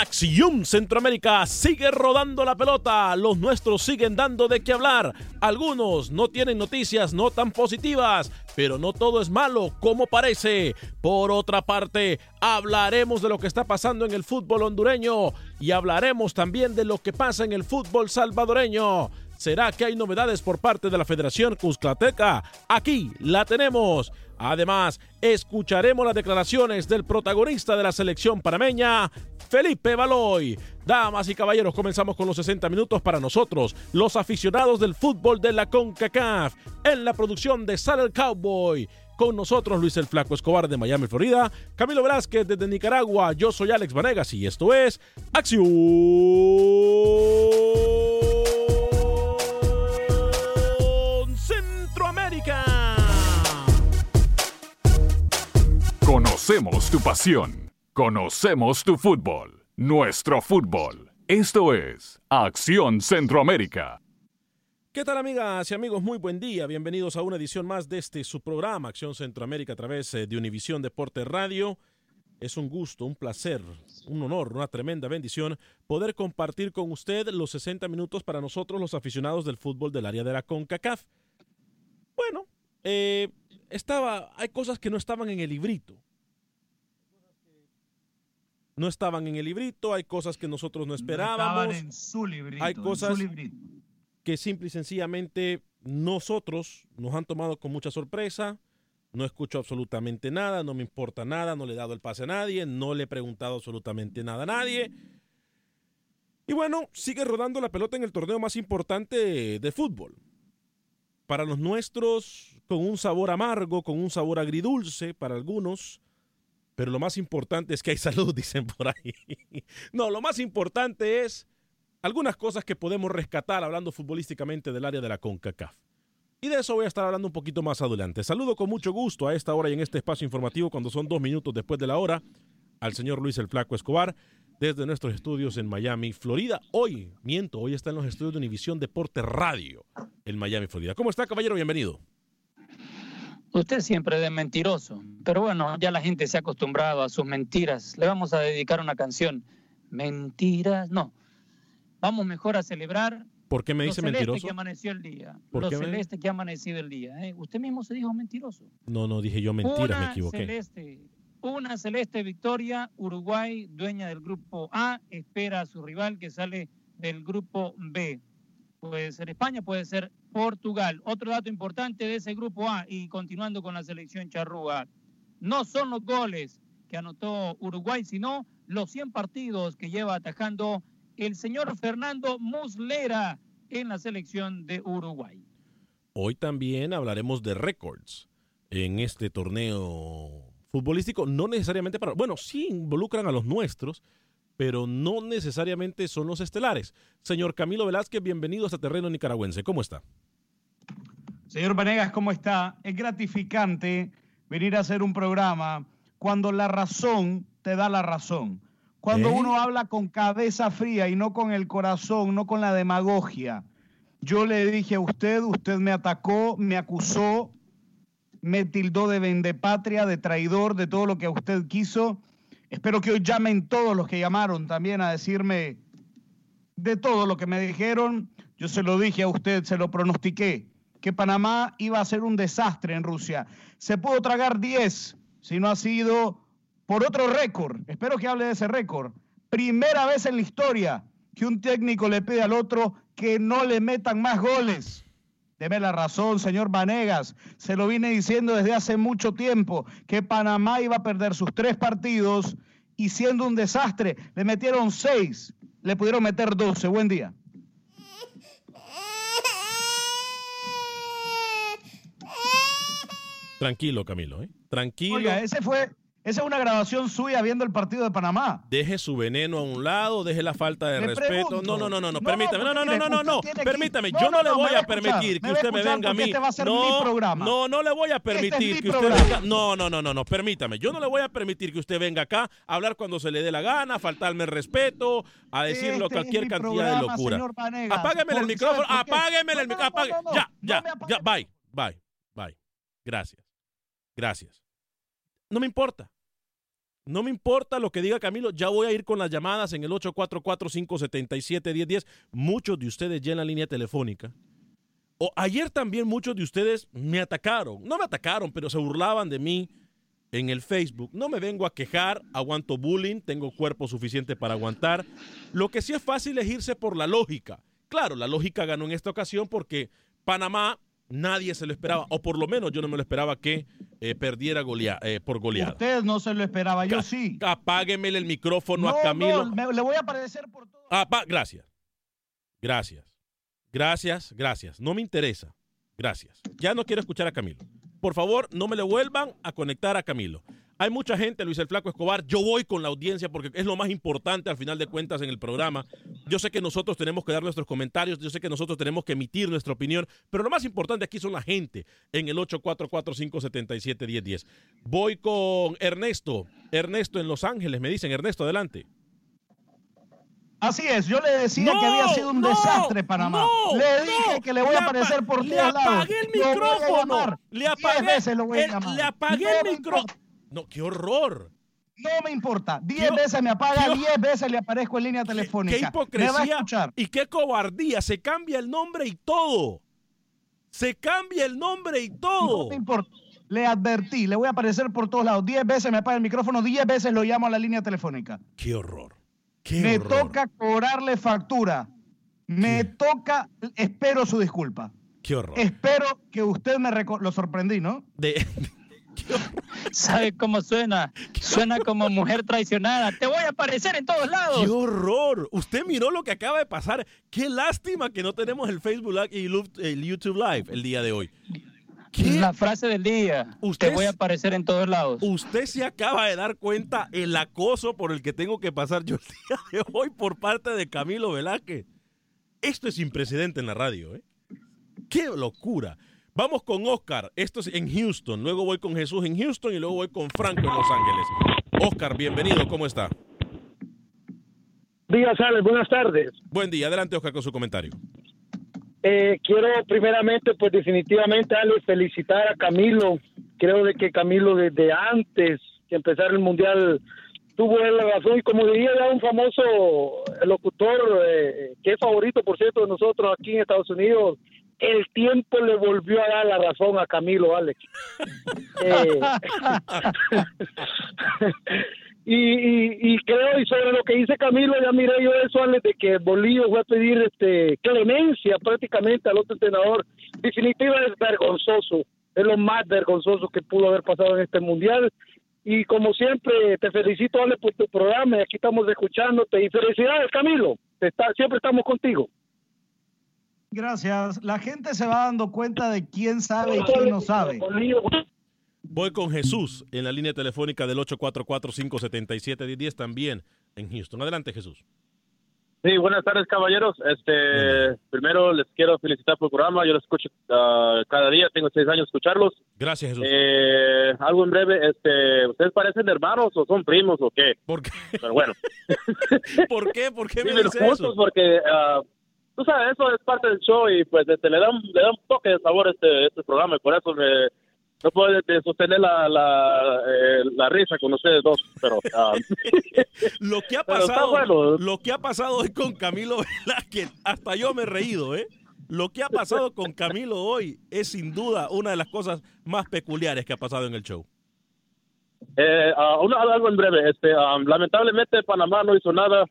Acción Centroamérica sigue rodando la pelota, los nuestros siguen dando de qué hablar, algunos no tienen noticias no tan positivas, pero no todo es malo como parece. Por otra parte, hablaremos de lo que está pasando en el fútbol hondureño y hablaremos también de lo que pasa en el fútbol salvadoreño. ¿Será que hay novedades por parte de la Federación Cusclateca? Aquí la tenemos. Además, escucharemos las declaraciones del protagonista de la selección panameña, Felipe Baloy. Damas y caballeros, comenzamos con los 60 minutos para nosotros, los aficionados del fútbol de la CONCACAF, en la producción de Sal el Cowboy. Con nosotros Luis el Flaco Escobar de Miami, Florida, Camilo Velázquez desde Nicaragua, yo soy Alex Vanegas y esto es Acción Centroamérica. Conocemos tu pasión. Conocemos tu fútbol. Nuestro fútbol. Esto es Acción Centroamérica. ¿Qué tal amigas y amigos? Muy buen día. Bienvenidos a una edición más de este su programa Acción Centroamérica a través eh, de Univisión Deporte Radio. Es un gusto, un placer, un honor, una tremenda bendición poder compartir con usted los 60 minutos para nosotros los aficionados del fútbol del área de la CONCACAF. Bueno, eh, estaba, hay cosas que no estaban en el librito. No estaban en el librito, hay cosas que nosotros no esperábamos. estaban en su librito, hay en cosas su librito. que simple y sencillamente nosotros nos han tomado con mucha sorpresa. No escucho absolutamente nada, no me importa nada, no le he dado el pase a nadie, no le he preguntado absolutamente nada a nadie. Y bueno, sigue rodando la pelota en el torneo más importante de fútbol. Para los nuestros, con un sabor amargo, con un sabor agridulce para algunos. Pero lo más importante es que hay salud, dicen por ahí. No, lo más importante es algunas cosas que podemos rescatar hablando futbolísticamente del área de la CONCACAF. Y de eso voy a estar hablando un poquito más adelante. Saludo con mucho gusto a esta hora y en este espacio informativo, cuando son dos minutos después de la hora, al señor Luis el Flaco Escobar, desde nuestros estudios en Miami, Florida. Hoy, miento, hoy está en los estudios de Univisión Deporte Radio en Miami, Florida. ¿Cómo está, caballero? Bienvenido. Usted siempre de mentiroso, pero bueno, ya la gente se ha acostumbrado a sus mentiras. Le vamos a dedicar una canción. Mentiras, no. vamos mejor a celebrar ¿Por qué me lo dice celeste mentiroso? que amaneció el día. ¿Por Lo qué me- celeste que ha amanecido el día. ¿eh? Usted mismo se dijo mentiroso. No, no, dije yo mentiras, me equivoqué. celeste, una celeste victoria. Uruguay, dueña del grupo A, espera a su rival que sale del grupo B. Puede ser España, puede ser Portugal. Otro dato importante de ese grupo A y continuando con la selección charrúa. No son los goles que anotó Uruguay, sino los 100 partidos que lleva atajando el señor Fernando Muslera en la selección de Uruguay. Hoy también hablaremos de récords en este torneo futbolístico. No necesariamente para. Bueno, sí involucran a los nuestros, pero no necesariamente son los estelares. Señor Camilo Velázquez, bienvenido a este terreno nicaragüense. ¿Cómo está? Señor Vanegas, ¿cómo está? Es gratificante venir a hacer un programa cuando la razón te da la razón. Cuando ¿Eh? uno habla con cabeza fría y no con el corazón, no con la demagogia. Yo le dije a usted, usted me atacó, me acusó, me tildó de vendepatria, de traidor, de todo lo que usted quiso. Espero que hoy llamen todos los que llamaron también a decirme de todo lo que me dijeron. Yo se lo dije a usted, se lo pronostiqué, que Panamá iba a ser un desastre en Rusia. Se pudo tragar 10, si no ha sido por otro récord. Espero que hable de ese récord. Primera vez en la historia que un técnico le pide al otro que no le metan más goles. Deme la razón, señor Vanegas. Se lo vine diciendo desde hace mucho tiempo que Panamá iba a perder sus tres partidos y siendo un desastre, le metieron seis, le pudieron meter doce. Buen día. Tranquilo, Camilo, ¿eh? Tranquilo. Oiga, ese fue, esa es una grabación suya viendo el partido de Panamá. Deje su veneno a un lado, deje la falta de Le respeto. No, no, no, no, no, permítame. No, no, no, no, no, no. Permítame. Yo no no, le voy a permitir que usted me venga a mí. este va a ser no, mi programa. no, no le voy a Este es permitir mi que usted venga. No, no, no, no, no, permítame. Yo no le voy a permitir que usted venga acá a hablar cuando se le dé la gana, a faltarme el respeto, a decirlo Este cualquier cantidad de locura. Apágueme el micrófono, apágueme el No, no, micrófono. no, no, no, Ya, ya, ya, bye, bye, bye. Gracias. Gracias. No me importa. No me importa lo que diga Camilo, ya voy a ir con las llamadas en el 844-577-1010. Muchos de ustedes ya en la línea telefónica. O ayer también muchos de ustedes me atacaron. No me atacaron, pero se burlaban de mí en el Facebook. No me vengo a quejar, aguanto bullying, tengo cuerpo suficiente para aguantar. Lo que sí es fácil es irse por la lógica. Claro, la lógica ganó en esta ocasión porque Panamá nadie se lo esperaba, o por lo menos yo no me lo esperaba que eh, perdiera golea- eh, por goleada. Usted no se lo esperaba, yo Ca- sí. Apágueme el micrófono No, a Camilo. no, me- le voy a aparecer por todo. Gracias. Gracias. Gracias, gracias. No me interesa. Gracias. Ya no quiero escuchar a Camilo. Por favor, no me le vuelvan a conectar a Camilo. Hay mucha gente, Luis el Flaco Escobar. Yo voy con la audiencia porque es lo más importante al final de cuentas en el programa. Yo sé que nosotros tenemos que dar nuestros comentarios, yo sé que nosotros tenemos que emitir nuestra opinión, pero lo más importante aquí son la gente en el 844-577-1010. Voy con Ernesto. Ernesto en Los Ángeles, me dicen. Ernesto, adelante. Así es, yo le decía No, que había sido un no, desastre Panamá. no, le dije que le voy a apa- aparecer por le todos lados. apagué el micrófono. Le apagué, veces lo voy a el- le apagué el micrófono. No, qué horror. No me importa. Diez veces me apaga, diez veces le aparezco en línea telefónica. Qué Me va a hipocresía escuchar. y qué cobardía. Se cambia el nombre y todo. Se cambia el nombre y todo. No me importa. Le advertí, le voy a aparecer por todos lados. Diez veces me apaga el micrófono, diez veces lo llamo a la línea telefónica. Qué horror. Qué me horror. toca cobrarle factura. Me toca, espero su disculpa. Qué horror. Espero que usted me lo sorprendí, ¿no? De- ¿Sabe cómo suena? Suena como mujer traicionada. Te voy a aparecer en todos lados. ¡Qué horror! Usted miró lo que acaba de pasar. Qué lástima que no tenemos el Facebook Live y el YouTube Live el día de hoy. ¿Qué? La frase del día. Usted Te voy a aparecer en todos lados. Usted se acaba de dar cuenta el acoso por el que tengo que pasar yo el día de hoy por parte de Camilo Velázquez. Esto es sin precedente en la radio, ¿eh? ¡Qué locura! Vamos con Oscar, esto es en Houston, luego voy con Jesús en Houston y luego voy con Franco en Los Ángeles. Oscar, bienvenido, ¿cómo está? Días, Alex, buenas tardes. Buen día, adelante Oscar con su comentario. Eh, quiero primeramente, pues definitivamente, Alex, felicitar a Camilo. Creo de que Camilo desde antes que empezara el Mundial tuvo él la razón y como diría ya un famoso locutor eh, que es favorito, por cierto, de nosotros aquí en Estados Unidos, el tiempo le volvió a dar la razón a Camilo, Alex. Eh, y, creo, y sobre lo que dice Camilo, ya miré yo eso, Alex, de que Bolillo fue a pedir este, clemencia prácticamente al otro entrenador. Definitivamente es vergonzoso, es lo más vergonzoso que pudo haber pasado en este mundial. Y como siempre, te felicito, Ale, por tu programa. Aquí estamos escuchándote. Y felicidades, Camilo. Está, siempre estamos contigo. Gracias. La gente se va dando cuenta de quién sabe y quién no sabe. Voy con Jesús en la línea telefónica del 844-577-1010 también en Houston. Adelante, Jesús. Sí, buenas tardes, caballeros. Este, primero les quiero felicitar por el programa. Yo lo escucho ah, cada día. Tengo seis años de escucharlos. Gracias, Jesús. Eh, algo en breve. Este, ¿ustedes parecen hermanos o son primos o qué? ¿Por qué? Pero bueno. ¿Por qué? ¿Por qué me juntos eso? porque ah, tú sabes eso es parte del show y pues este, le da un, le da un toque de sabor a este este programa y por eso me no puedo este, sostener la la, eh, la risa con ustedes dos, pero ah, Lo que ha pasado, bueno. lo que ha pasado hoy con Camilo Velázquez, hasta yo me he reído, ¿eh? Lo que ha pasado con Camilo hoy es sin duda una de las cosas más peculiares que ha pasado en el show. Eh, ah, una- algo en breve. Este, ah, lamentablemente Panamá no hizo nada.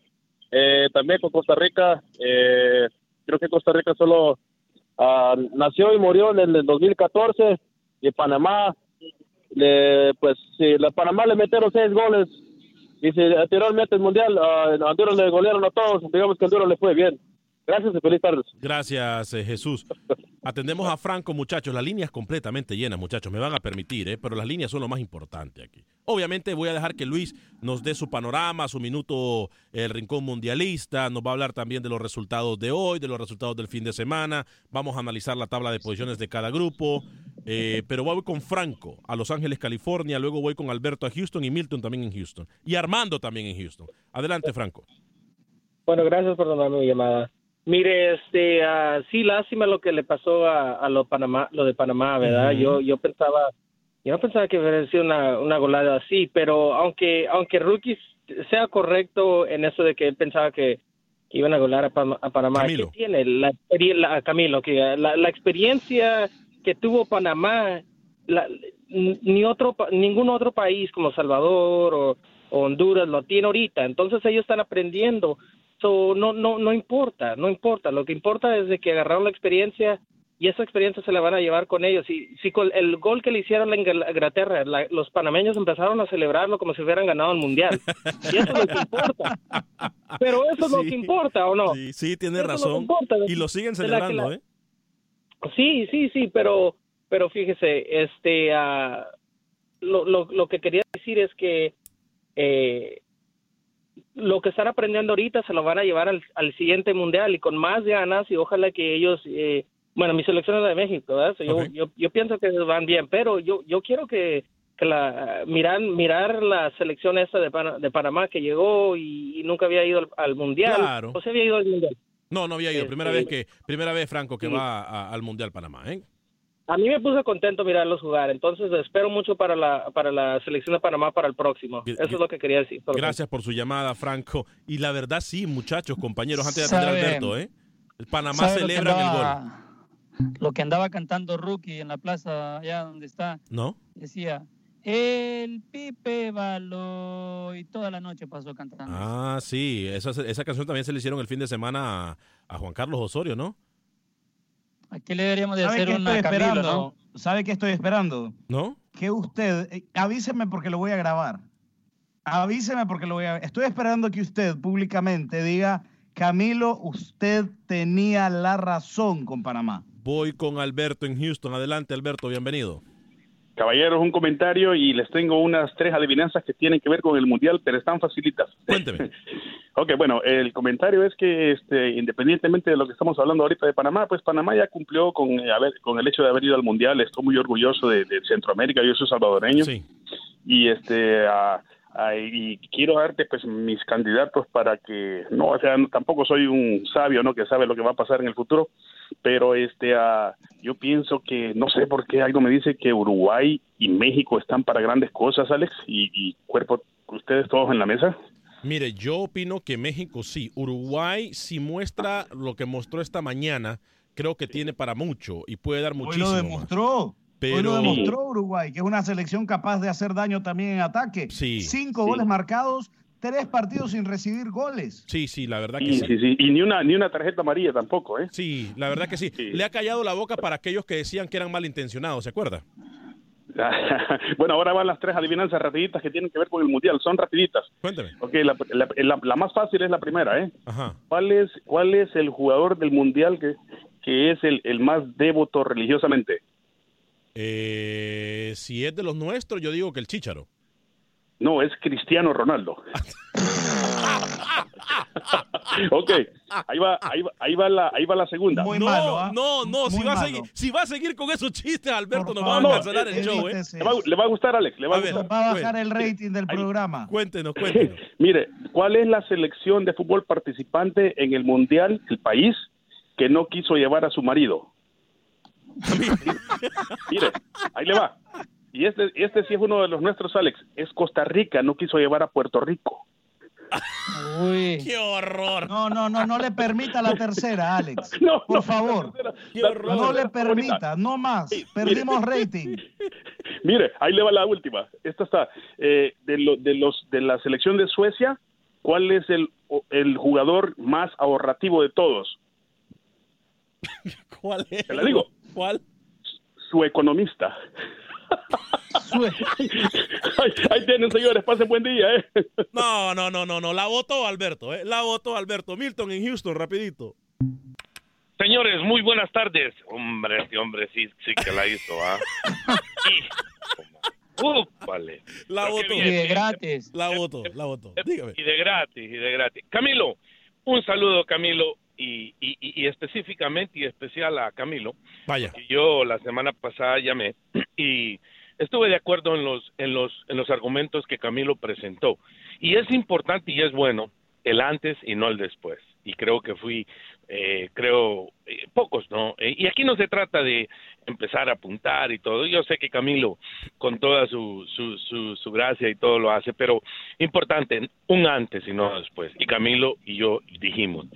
Eh, también con Costa Rica. eh, creo que Costa Rica solo ah, nació y murió en el 2014 y Panamá, le, pues si la Panamá le metieron seis goles y si anteriormente el mundial a Honduras le golearon a todos, digamos que Honduras le fue bien. Gracias y feliz tarde. Gracias, eh, Jesús. Atendemos a Franco, muchachos. La línea es completamente llena, muchachos. Me van a permitir, ¿eh? pero las líneas son lo más importante aquí. Obviamente voy a dejar que Luis nos dé su panorama, su minuto, el rincón mundialista. Nos va a hablar también de los resultados de hoy, de los resultados del fin de semana. Vamos a analizar la tabla de posiciones de cada grupo. Eh, pero voy con Franco a Los Ángeles, California. Luego voy con Alberto a Houston y Milton también en Houston. Y Armando también en Houston. Adelante, Franco. Bueno, gracias por tomarme mi llamada. Mire, este, ah, sí, lástima lo que le pasó a, a lo Panamá, lo de Panamá, ¿verdad? Yo, yo pensaba, yo no pensaba que hubiera sido una, una golada así, pero aunque, aunque Rookie sea correcto en eso de que él pensaba que, que iban a golear a, a Panamá, Camilo. ¿qué tiene? La, la- Camilo, que la, la experiencia que tuvo Panamá, la- ni otro, ningún otro país como Salvador o, o Honduras lo tiene ahorita. Entonces ellos están aprendiendo. So, no, no, no importa, no importa. Lo que importa es de que agarraron la experiencia y esa experiencia se la van a llevar con ellos. Y si con el gol que le hicieron a Ingl- Inglaterra, la- los panameños empezaron a celebrarlo como si hubieran ganado el mundial. Y eso es lo que importa. Pero eso es lo Sí. que importa, ¿o no? Sí, sí, tiene Eso lo razón. Y lo siguen la celebrando, la- ¿eh? Sí, sí, sí, pero, pero fíjese, este, ah, lo, lo, lo que quería decir es que eh, lo que están aprendiendo ahorita se lo van a llevar al, al siguiente mundial y con más ganas y ojalá que ellos, eh, bueno, mi selección es la de México, ¿verdad? So, yo, yo, yo pienso que van bien, pero yo, yo quiero que, que la, mirar, mirar la selección esta de, Pana- de Panamá que llegó y, y nunca había ido al, al mundial, Claro. o se había ido al mundial. No, no había ido. Primera vez Este, que, primera vez, Franco, que sí. va a- al Mundial Panamá, ¿eh? A mí me puso contento mirarlos jugar, entonces espero mucho para la para la selección de Panamá para el próximo. Eso es lo que quería decir. Gracias por su llamada, Franco. Y la verdad, sí, muchachos, compañeros, antes de atender Alberto, ¿eh? El Panamá ¿Sabe lo que celebra el gol. andaba- Lo que andaba cantando Rookie en la plaza allá donde está, ¿No? decía, el Pipe Baló, y toda la noche pasó cantando. Ah, sí. Esa, esa canción también se le hicieron el fin de semana a, a Juan Carlos Osorio, ¿no? Aquí le deberíamos de ¿Sabe hacer una estoy Camilo, esperando? ¿no? ¿Sabe qué estoy esperando? ¿No? Que usted, eh, avíseme porque lo voy a grabar. Avíseme porque lo voy a... Estoy esperando que usted públicamente diga, Camilo, usted tenía la razón con Panamá. Voy con Alberto en Houston. Adelante, Alberto, bienvenido. Caballeros, un comentario y les tengo unas tres adivinanzas que tienen que ver con el mundial, pero están facilitas. Cuénteme. ok, bueno, el comentario es que este, independientemente de lo que estamos hablando ahorita de Panamá, pues Panamá ya cumplió con, eh, haber- con el hecho de haber ido al mundial. Estoy muy orgulloso de, de Centroamérica, yo soy salvadoreño. Sí. Y este, ah, Ay, y quiero darte pues mis candidatos para que no o sea tampoco soy un sabio no que sabe lo que va a pasar en el futuro pero este ah, yo pienso que no sé por qué algo me dice que Uruguay y México están para grandes cosas Alex y, y cuerpo ustedes todos en la mesa Mire, yo opino que México sí. Uruguay, si muestra lo que mostró esta mañana, creo que tiene para mucho y puede dar Hoy muchísimo. lo más. Hoy Pero- lo demostró Uruguay, que es una selección capaz de hacer daño también en ataque. Sí, Cinco sí. goles marcados, tres partidos sin recibir goles. Sí, sí, la verdad que sí, sí. sí, sí. y ni una ni una tarjeta amarilla tampoco eh Sí, la verdad que sí. Le ha callado la boca para aquellos que decían que eran malintencionados, ¿se acuerda? bueno, ahora van las tres adivinanzas rapiditas que tienen que ver con el mundial. Son rapiditas. Cuéntame. Ok, la, la- la- la más fácil es la primera, ¿eh? Ajá. ¿Cuál es, cuál es el jugador del mundial que, que es el, el más devoto religiosamente? Eh, si es de los nuestros, yo digo que el Chícharo. No, es Cristiano Ronaldo. ok, ahí va, ahí va, ahí va la, ahí va la segunda. no, no, no, si va, a seguir, si va a seguir con esos chistes, Alberto, nos va a No, cancelar el eh, show, ¿eh? Le va, le va a gustar, Alex. Le va a, ver, gustar. Va a bajar el rating del programa. Cuéntenos, cuéntenos. Mire, ¿cuál es la selección de fútbol participante en el mundial, el país, que no quiso llevar a su marido? Mire, ahí le va. Y este, este sí es uno de los nuestros, Alex. Es Costa Rica, no quiso llevar a Puerto Rico. Uy. ¡Qué horror! No, no, no, no le permita la tercera, Alex. No, Por no, favor. Qué horror. No le Bonita. permita, no más. Perdimos rating. Mire, ahí le va la última. Esta está eh, de, lo- de los de la selección de Suecia. ¿Cuál es el, el jugador más ahorrativo de todos? ¿Cuál es? Te la digo. ¿Cuál? Su economista. ahí, ahí tienen, señores. Pasen buen día. ¿eh? No, no, no, no, no. La votó Alberto, ¿eh? La votó Alberto. Milton en Houston, rapidito. Señores, muy buenas tardes. Hombre, este hombre sí, sí que la hizo, ¿ah? Vale. La bien. Y de gratis. La votó, la votó. Dígame. Y de gratis, y de gratis. Camilo, un saludo, Camilo, y, y, y- específicamente y especial a Camilo. Vaya. Yo la semana pasada llamé y estuve de acuerdo en los, en los, en los argumentos que Camilo presentó. Y es importante y es bueno el antes y no el después. Y creo que fui, eh, creo, eh, pocos, ¿no? Eh, y aquí no se trata de empezar a apuntar y todo. Yo sé que Camilo, con toda su, su, su, su gracia y todo lo hace, pero importante, un antes y no después. Y Camilo y yo dijimos,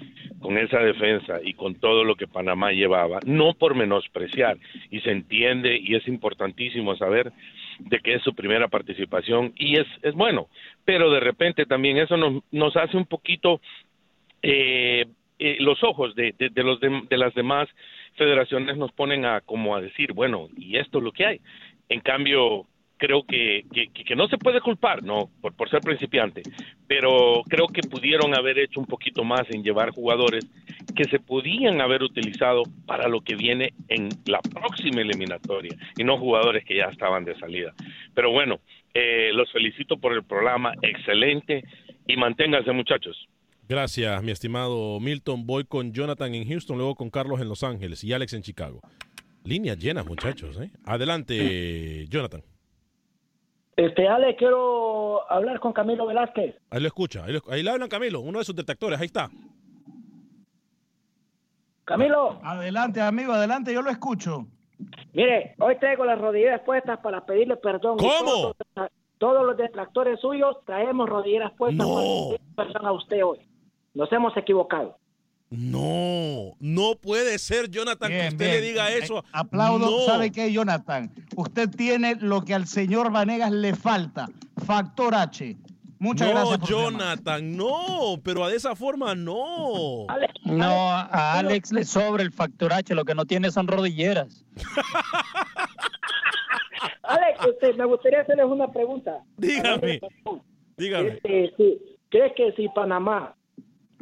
con esa defensa y con todo lo que Panamá llevaba, no por menospreciar, y se entiende y es importantísimo saber de que es su primera participación y es, es bueno, pero de repente también eso nos, nos hace un poquito eh, eh, los ojos de, de, de los dem- de las demás federaciones nos ponen a como a decir, bueno, y esto es lo que hay. En cambio, creo que- que no se puede culpar, no, por, por ser principiante, pero creo que pudieron haber hecho un poquito más en llevar jugadores que se podían haber utilizado para lo que viene en la próxima eliminatoria y no jugadores que ya estaban de salida. Pero bueno, eh, los felicito por el programa, excelente y manténganse muchachos. Gracias, mi estimado Milton. Voy con Jonathan en Houston, luego con Carlos en Los Ángeles y Alex en Chicago. Líneas llenas, muchachos. ¿eh? Adelante, Jonathan. Este, Ale, quiero hablar con Camilo Velázquez. Ahí lo escucha. Ahí, lo- ahí le hablan Camilo, uno de sus detectores. Ahí está. Camilo. Adelante, amigo, adelante, yo lo escucho. Mire, hoy traigo las rodilleras puestas para pedirle perdón. ¿Cómo? Todos, todos los detractores suyos traemos rodilleras puestas No. para pedirle perdón a usted hoy. Nos hemos equivocado. No, no puede ser, Jonathan, que usted le diga Eh, eso. Aplaudo. No. ¿Sabe qué, Jonathan? Usted tiene lo que al señor Vanegas le falta. Factor H. Muchas no, gracias. llamada. Jonathan, no, pero de esa forma no. No, a Alex le sobra el factor H, lo que no tiene son rodilleras. Alex, este, me gustaría hacerles una pregunta. Dígame. Dígame. Este, sí, ¿Crees que si Panamá,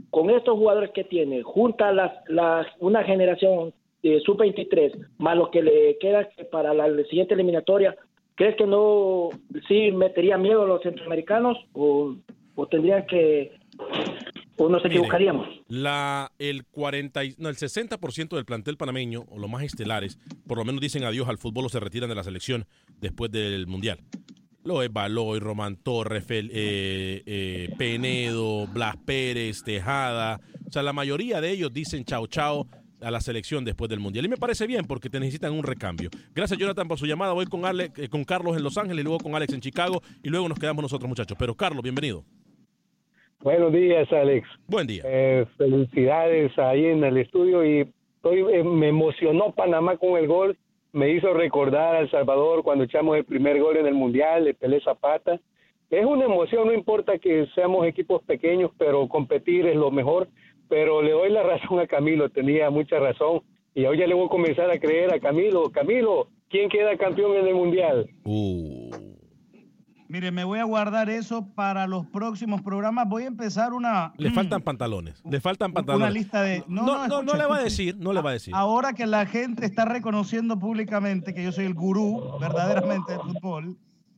con estos jugadores que tiene, junta las, las, una generación de sub-23, más lo que le queda para la, siguiente eliminatoria, ¿crees que no sí metería miedo a los centroamericanos o, o tendrían que, o nos equivocaríamos? La, el 40, y- no, el 60% del plantel panameño, o los más estelares, por lo menos dicen adiós al fútbol o se retiran de la selección después del Mundial. Lo es Baloy, Román Torres, Fel- eh, eh, Penedo, Blas Pérez, Tejada. O sea, la mayoría de ellos dicen chao chao a la selección después del Mundial. Y me parece bien porque te necesitan un recambio. Gracias, Jonathan, por su llamada. Voy con, Ale- eh, con Carlos en Los Ángeles y luego con Alex en Chicago. Y luego nos quedamos nosotros, muchachos. Pero, Carlos, bienvenido. Buenos días, Alex. Buen día. Eh, felicidades ahí en el estudio y estoy, eh, me emocionó Panamá con el gol. Me hizo recordar a El Salvador cuando echamos el primer gol en el Mundial, de Pelé Zapata. Es una emoción, no importa que seamos equipos pequeños, pero competir es lo mejor. Pero le doy la razón a Camilo, tenía mucha razón. Y hoy ya le voy a comenzar a creer a Camilo. Camilo, ¿quién queda campeón en el Mundial? Mire, me voy a guardar eso para los próximos programas. Voy a empezar una, Le faltan pantalones. Le faltan pantalones. una lista de... No, no, no, escucha, le va a decir, no le va a decir. Ahora que la gente está reconociendo públicamente que yo soy el gurú verdaderamente del fútbol,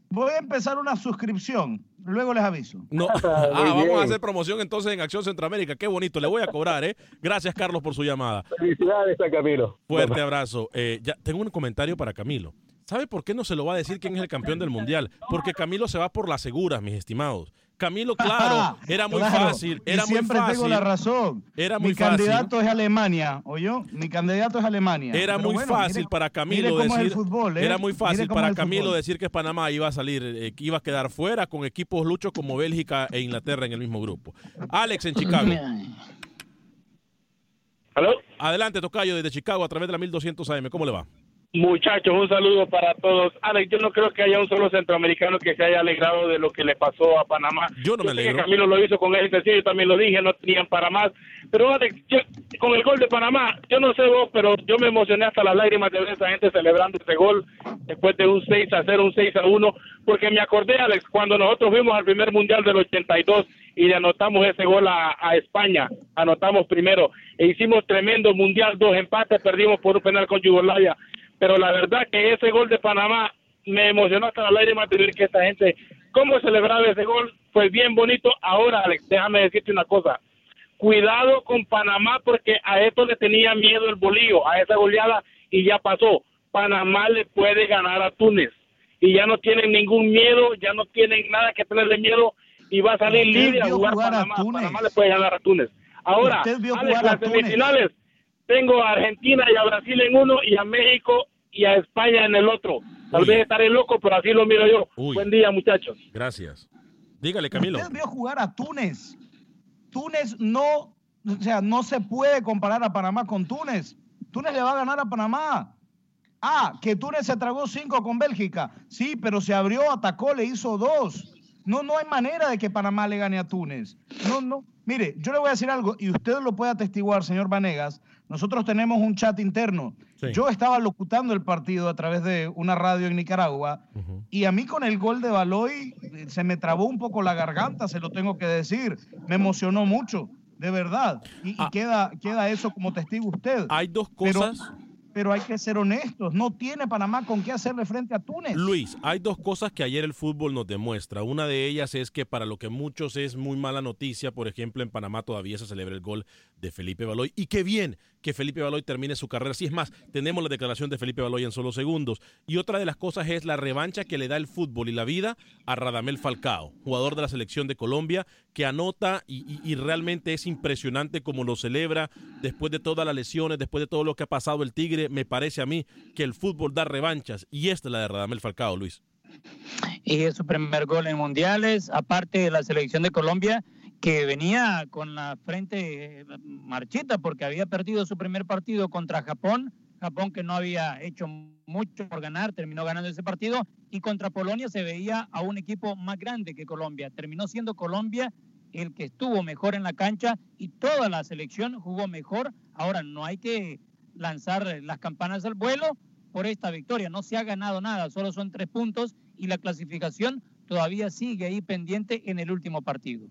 voy a empezar una suscripción. Luego les aviso. No. Ah, vamos a hacer promoción entonces en Acción Centroamérica. Qué bonito. Le voy a cobrar, ¿eh? Gracias, Carlos, por su llamada. Felicidades a Camilo. Fuerte abrazo. Eh, ya, tengo un comentario para Camilo. ¿Sabe por qué no se lo va a decir quién es el campeón del mundial? Porque Camilo se va por las seguras, mis estimados. Camilo, claro, era muy Claro, fácil. y Era muy siempre fácil. tengo la razón. Era Mi muy fácil. candidato es Alemania, ¿oyó? Mi candidato es Alemania. Era Pero muy bueno, fácil mire- para Camilo decir. fútbol, ¿eh? Era muy fácil para Camilo fútbol. decir que Panamá iba a salir, eh, iba a quedar fuera con equipos luchos como Bélgica e Inglaterra en el mismo grupo. Alex en Chicago. ¿Aló? Adelante, Tocayo, desde Chicago a través de la 1200 AM. ¿Cómo le va? Muchachos, un saludo para todos. Alex, yo no creo que haya un solo centroamericano que se haya alegrado de lo que le pasó a Panamá. Yo no me alegro. Camilo lo hizo con él, yo también lo dije, no tenían para más. Pero Alex, yo- con el gol de Panamá, yo no sé vos, pero yo me emocioné hasta las lágrimas de ver a esa gente celebrando ese gol después de un 6 a 0, un 6 a 1, porque me acordé, Alex, cuando nosotros fuimos al primer mundial del 82 y le anotamos ese gol a, a España, anotamos primero, e hicimos tremendo mundial, dos empates, perdimos por un penal con Yugoslavia pero la verdad que ese gol de Panamá me emocionó hasta la lágrima de ver que esta gente, cómo celebraba ese gol, fue bien bonito. Ahora, Alex, déjame decirte una cosa, cuidado con Panamá porque a esto le tenía miedo el bolillo, a esa goleada y ya pasó. Panamá le puede ganar a Túnez y ya no tienen ningún miedo, ya no tienen nada que tenerle miedo y va a salir libre a jugar, Panamá. Panamá le puede ganar a Túnez. Ahora, Alex, a las Túnez. semifinales, tengo a Argentina y a Brasil en uno y a México y a España en el otro. Tal Uy. vez estaré loco, pero así lo miro yo. Uy. Buen día, muchachos. Gracias. Dígale, Camilo. Usted vio jugar a Túnez. Túnez no, o sea, no se puede comparar a Panamá con Túnez. Túnez le va a ganar a Panamá. Ah, que Túnez se tragó cinco con Bélgica. Sí, pero se abrió, atacó, le hizo dos. No, no hay manera de que Panamá le gane a Túnez. No, no. Mire, yo le voy a decir algo y usted lo puede atestiguar, señor Vanegas. Nosotros tenemos un chat interno. Yo estaba locutando el partido a través de una radio en Nicaragua y a mí con el gol de Baloy eh, se me trabó un poco la garganta, se lo tengo que decir. Me emocionó mucho, de verdad. Y, y queda, queda eso como testigo usted. Hay dos Pero- cosas. Pero, hay que ser honestos. No tiene Panamá con qué hacerle frente a Túnez. Luis, hay dos cosas que ayer el fútbol nos demuestra. Una de ellas es que para lo que muchos es muy mala noticia, por ejemplo, en Panamá todavía se celebra el gol de Felipe Baloy. Y qué bien que Felipe Baloy termine su carrera. Sí, es más, tenemos la declaración de Felipe Baloy en solo segundos. Y otra de las cosas es la revancha que le da el fútbol y la vida a Radamel Falcao, jugador de la selección de Colombia, que anota y realmente es impresionante como lo celebra después de todas las lesiones, después de todo lo que ha pasado el Tigre. Me parece a mí que el fútbol da revanchas y esta es la de Radamel Falcao, Luis. y es su primer gol en mundiales, aparte de la selección de Colombia, que venía con la frente eh, marchita porque había perdido su primer partido contra Japón, Japón que no había hecho mucho por ganar, terminó ganando ese partido, y contra Polonia se veía a un equipo más grande que Colombia. Terminó siendo Colombia el que estuvo mejor en la cancha y toda la selección jugó mejor. Ahora no hay que lanzar las campanas al vuelo por esta victoria. No se ha ganado nada, solo son tres puntos y la clasificación todavía sigue ahí pendiente en el último partido.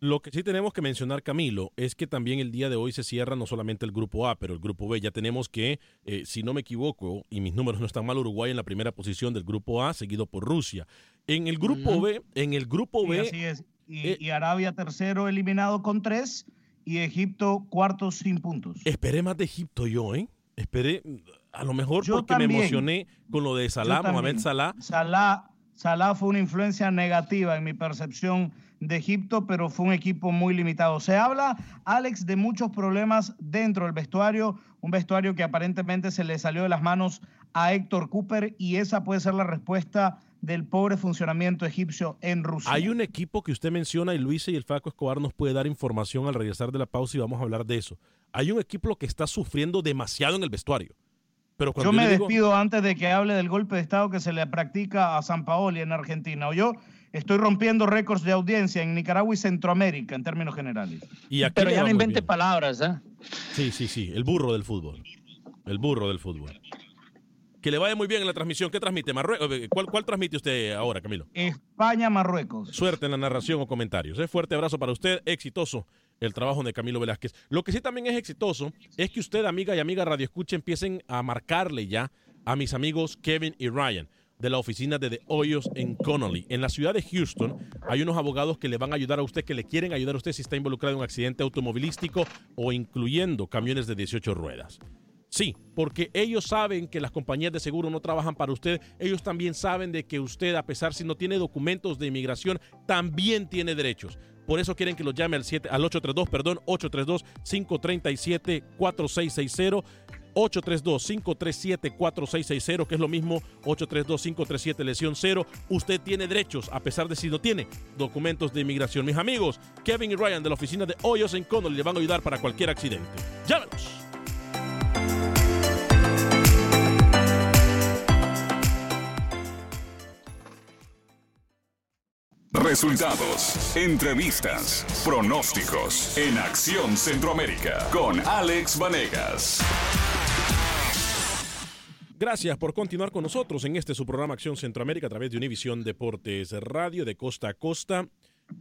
Lo que sí tenemos que mencionar, Camilo, es que también el día de hoy se cierra no solamente el grupo A, pero el grupo B. Ya tenemos que, eh, si no me equivoco, y mis números no están mal, Uruguay en la primera posición del grupo A, seguido por Rusia. En el grupo. B, en el grupo Sí, B, así es. Y, eh, y Arabia tercero eliminado con tres y Egipto cuarto sin puntos. esperé más de Egipto yo, ¿eh? Esperé, a lo mejor Yo porque me emocioné con lo de Salah, Mohamed. Salah. Salah, Salah fue una influencia negativa en mi percepción de Egipto, pero fue un equipo muy limitado. Se habla, Alex, de muchos problemas dentro del vestuario, un vestuario que aparentemente se le salió de las manos a Héctor Cooper y esa puede ser la respuesta del pobre funcionamiento egipcio en Rusia. Hay un equipo que usted menciona y Luis y el Faco Escobar nos puede dar información al regresar de la pausa y vamos a hablar de eso. Hay un equipo que está sufriendo demasiado en el vestuario. Pero yo me despido antes de que hable del golpe de Estado que se le practica a San Paoli en Argentina. O yo estoy rompiendo récords de audiencia en Nicaragua y Centroamérica en términos generales. Pero ya no invente palabras, ¿eh? Sí, sí, sí. El burro del fútbol. El burro del fútbol. Que le vaya muy bien en la transmisión. ¿Qué transmite? Marruecos. Eh, ¿Cuál, ¿Cuál transmite usted ahora, Camilo? España, Marruecos. Suerte en la narración o comentarios. ¿eh? Fuerte abrazo para usted. Exitoso el trabajo de Camilo Velázquez. Lo que sí también es exitoso es que usted, amiga y amiga Radio Escucha, empiecen a marcarle ya a mis amigos Kevin y Ryan de la oficina de The Hoyos en Connolly. En la ciudad de Houston hay unos abogados que le van a ayudar a usted, que le quieren ayudar a usted si está involucrado en un accidente automovilístico o incluyendo camiones de 18 ruedas. Sí, porque ellos saben que las compañías de seguro no trabajan para usted. Ellos también saben de que usted, a pesar si no tiene documentos de inmigración, también tiene derechos. Por eso quieren que lo llame al, 7, al 832, perdón, 832-537-4660. 832-537-4660, que es lo mismo 832-537 lesión cero. Usted tiene derechos, a pesar de si no tiene documentos de inmigración. Mis amigos, Kevin y Ryan de la oficina de Hoyos en Connolly le van a ayudar para cualquier accidente. Llámenos. Resultados, entrevistas, pronósticos en Acción Centroamérica con Alex Vanegas. Gracias por continuar con nosotros en este su programa Acción Centroamérica a través de Univisión Deportes Radio de costa a costa.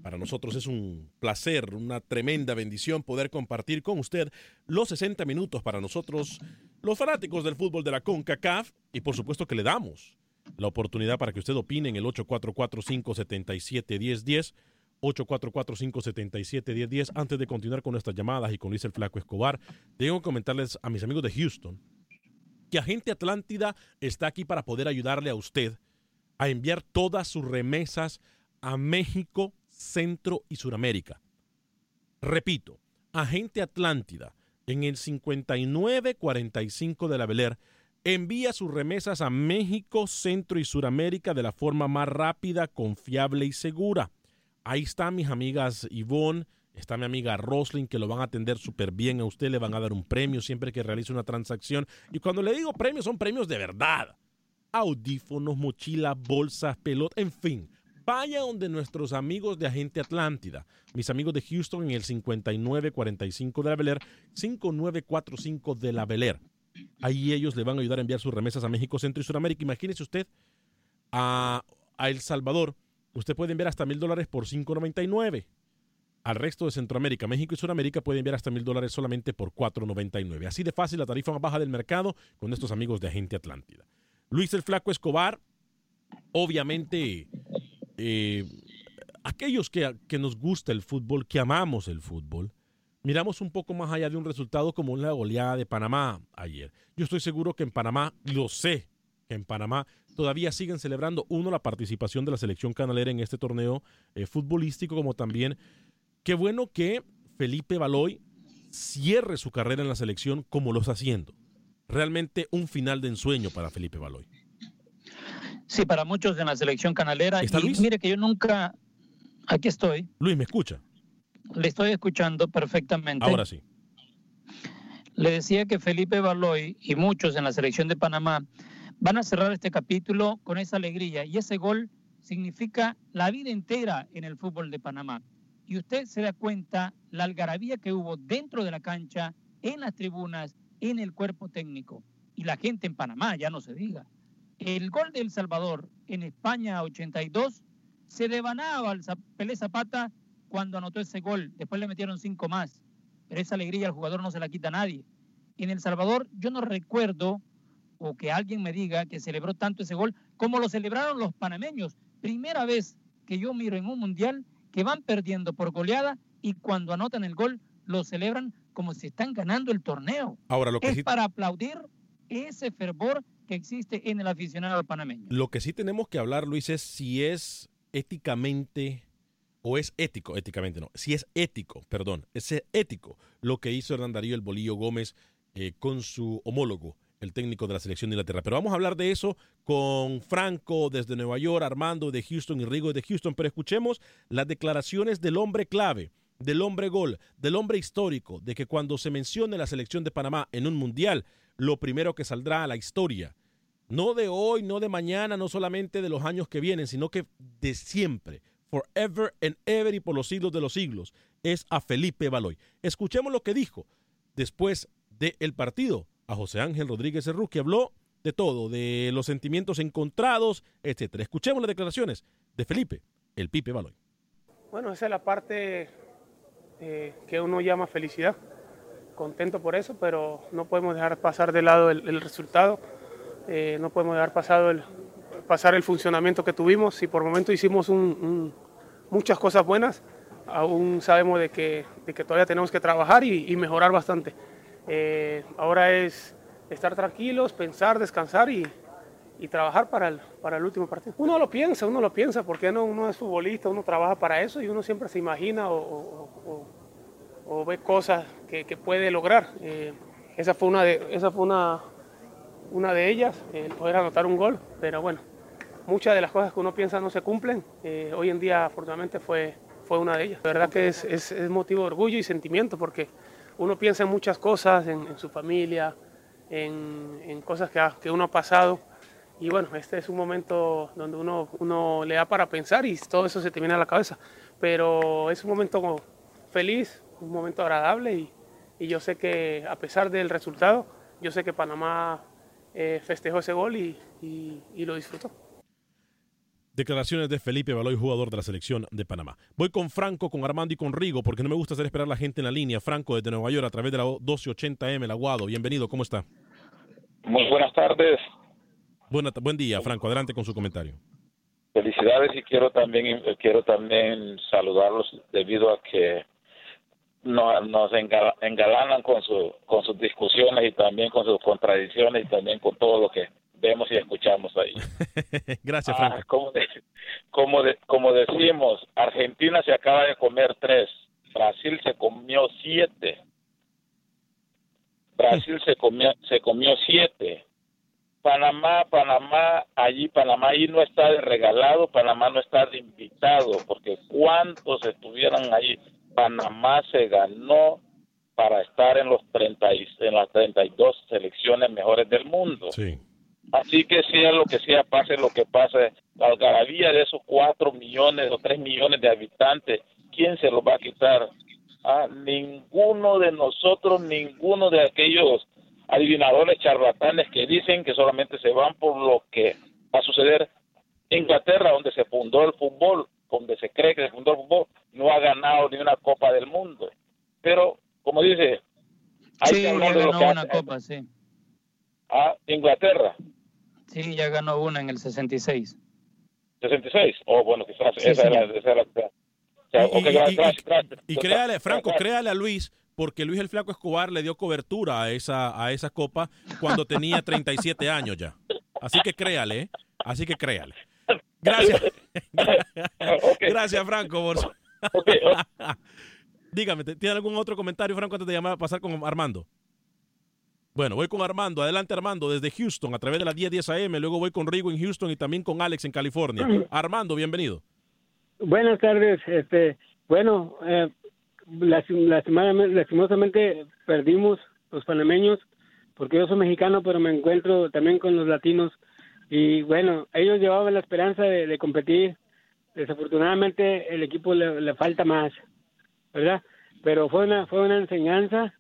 Para nosotros es un placer, una tremenda bendición poder compartir con usted los 60 minutos para nosotros, los fanáticos del fútbol de la CONCACAF, y por supuesto que le damos la oportunidad para que usted opine en el 844-577-1010. 844-577-1010. Antes de continuar con nuestras llamadas y con Luis el Flaco Escobar, tengo que comentarles a mis amigos de Houston Agente Atlántida está aquí para poder ayudarle a usted a enviar todas sus remesas a México, Centro y Suramérica. Repito, Agente Atlántida en el 5945 de la Beler envía sus remesas a México, Centro y Suramérica de la forma más rápida, confiable y segura. Ahí están mis amigas Yvonne, está mi amiga Roslyn, que lo van a atender súper bien a usted, le van a dar un premio siempre que realice una transacción. Y cuando le digo premios, son premios de verdad. Audífonos, mochilas, bolsas, pelota, en fin. Vaya donde nuestros amigos de Agente Atlántida, mis amigos de Houston en el 5945 de la Beler, 5945 de la Beler. Ahí ellos le van a ayudar a enviar sus remesas a México, Centro y Sudamérica. Imagínese usted a, El Salvador. Usted puede enviar hasta mil dólares por 5.99. Al resto de Centroamérica, México y Sudamérica puede enviar hasta mil dólares solamente por 4.99. Así de fácil la tarifa más baja del mercado con estos amigos de Agente Atlántida. Luis el Flaco Escobar, obviamente, eh, aquellos que, nos gusta el fútbol, que amamos el fútbol, miramos un poco más allá de un resultado como la goleada de Panamá ayer. Yo estoy seguro que en Panamá, lo sé, que en Panamá todavía siguen celebrando, uno, la participación de la selección canalera en este torneo eh, futbolístico, como también, qué bueno que Felipe Baloy cierre su carrera en la selección como lo está haciendo. Realmente un final de ensueño para Felipe Baloy. Sí, para muchos en la selección canalera. ¿Está y mire que yo nunca, aquí estoy. Luis, ¿me escucha? Le estoy escuchando perfectamente. Ahora sí. Le decía que Felipe Baloy y muchos en la selección de Panamá van a cerrar este capítulo con esa alegría y ese gol significa la vida entera en el fútbol de Panamá. Y usted se da cuenta la algarabía que hubo dentro de la cancha, en las tribunas, en el cuerpo técnico y la gente en Panamá, ya no se diga. El gol de El Salvador en España 82 se devanaba al Pelé Zapata cuando anotó ese gol. Después le metieron cinco más. Pero esa alegría al jugador no se la quita a nadie. En El Salvador yo no recuerdo o que alguien me diga que celebró tanto ese gol como lo celebraron los panameños. Primera vez que yo miro en un mundial que van perdiendo por goleada y cuando anotan el gol lo celebran como si están ganando el torneo. Ahora lo que es para aplaudir ese fervor que existe en el aficionado panameño. Lo que sí tenemos que hablar, Luis, es si es éticamente o es ético, éticamente no, si es ético, perdón, es ético lo que hizo Hernán Darío el Bolillo Gómez eh, con su homólogo, el técnico de la selección de Inglaterra. Pero vamos a hablar de eso con Franco desde Nueva York, Armando de Houston y Rigo de Houston. Pero escuchemos las declaraciones del hombre clave, del hombre gol, del hombre histórico, de que cuando se mencione la selección de Panamá en un mundial, lo primero que saldrá a la historia, no de hoy, no de mañana, no solamente de los años que vienen, sino que de siempre, forever and ever y por los siglos de los siglos, es a Felipe Baloy. Escuchemos lo que dijo después del partido a José Ángel Rodríguez Cerrú, que habló de todo, de los sentimientos encontrados, etcétera. Escuchemos las declaraciones de Felipe, el Pipe Baloy. Bueno, esa es la parte eh, que uno llama felicidad. Contento por eso, pero no podemos dejar pasar de lado el, resultado. Eh, no podemos dejar pasado el, pasar el funcionamiento que tuvimos. Si por momento hicimos muchas cosas buenas, aún sabemos de que, todavía tenemos que trabajar y mejorar bastante. Eh, ahora es estar tranquilos, pensar, descansar y, y trabajar para el, para el último partido. Uno lo piensa, uno lo piensa, porque no, uno es futbolista, uno trabaja para eso y uno siempre se imagina o, o, o, o ve cosas que, que puede lograr. Eh, esa fue una de, esa fue una, una de ellas, el poder anotar un gol, pero bueno, muchas de las cosas que uno piensa no se cumplen. Eh, hoy en día, afortunadamente, fue, fue una de ellas. La verdad que es, es, es motivo de orgullo y sentimiento porque uno piensa en muchas cosas, en, su familia, en, cosas que, ha, que, uno ha pasado. Y bueno, este es un momento donde uno, uno le da para pensar y todo eso se te viene a la cabeza. Pero es un momento feliz, un momento agradable y, yo sé que a pesar del resultado, yo sé que Panamá eh, festejó ese gol y lo disfrutó. Declaraciones de Felipe Baloy, jugador de la selección de Panamá. Voy con Franco, con Armando y con Rigo, porque no me gusta hacer esperar a la gente en la línea. Franco, desde Nueva York, a través de la 1280M, el Aguado. Bienvenido, ¿cómo está? Muy buenas tardes. Buena, buen día, Franco. Adelante con su comentario. Felicidades y quiero también quiero también saludarlos debido a que nos, nos engalanan con su con sus discusiones y también con sus contradicciones y también con todo lo que vemos y escuchamos ahí. Gracias, Franco. Ah, como, de, como, de, como decimos, Argentina se acaba de comer tres, Brasil se comió siete, Brasil se comió, se comió siete, Panamá, Panamá, allí Panamá ahí no está de regalado, Panamá no está de invitado, porque cuántos estuvieran ahí, Panamá se ganó para estar en los 30 y, en las 32 selecciones mejores del mundo. Sí. Así que sea lo que sea, pase lo que pase, la algarabía de esos cuatro millones o tres millones de habitantes, ¿quién se los va a quitar? Ah, ninguno de nosotros, ninguno de aquellos adivinadores charlatanes que dicen que solamente se van por lo que va a suceder. Inglaterra, donde se fundó el fútbol, donde se cree que se fundó el fútbol, no ha ganado ni una Copa del Mundo. Pero, como dice, hay sí, que hablar de lo que hace. copa, sí. Ah, Inglaterra, Sí, ya ganó una en el 66. 66. Oh, bueno, quizás Sí, esa, era, esa era. Y- créale, Franco, créale a Luis, porque Luis el Flaco Escobar le dio cobertura a esa, a esa copa cuando tenía 37 años ya. Así que créale, ¿eh? Así que créale. Gracias. Gracias, Franco. Por... Dígame, ¿tiene algún otro comentario, Franco, antes de llamar, pasar con Armando? Bueno, voy con Armando. Adelante, Armando, desde Houston, a través de la 1010 AM. Luego voy con Rigo en Houston y también con Alex en California. Armando, bienvenido. Buenas tardes. Este, bueno, eh, lastimosamente perdimos los panameños porque yo soy mexicano, pero me encuentro también con los latinos y bueno, ellos llevaban la esperanza de, de competir. Desafortunadamente el equipo le, le falta más, ¿verdad? Pero fue una fue una enseñanza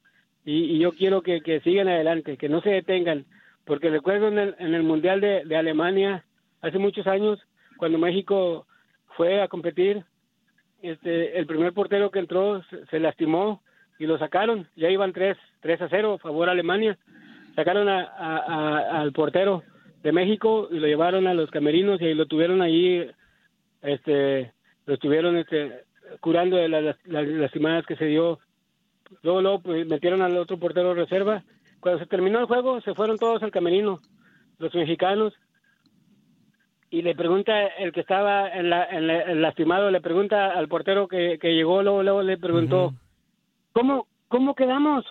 y, y yo quiero que, sigan adelante, que no se detengan, porque recuerdo en el, en el mundial de, Alemania hace muchos años cuando México fue a competir, este, el primer portero que entró se, se lastimó y lo sacaron. Ya iban 3, 3 a 0 a favor a Alemania. Sacaron a, al portero de México y lo llevaron a los camerinos y lo tuvieron ahí, este, lo estuvieron este, curando de las, las lastimadas que se dio. Luego, luego pues, metieron al otro portero de reserva. Cuando se terminó el juego, se fueron todos al camerino. los mexicanos, y le pregunta el que estaba en la, en la- el lastimado, le pregunta al portero que, que llegó, luego, luego le preguntó, ¿cómo, ¿cómo quedamos?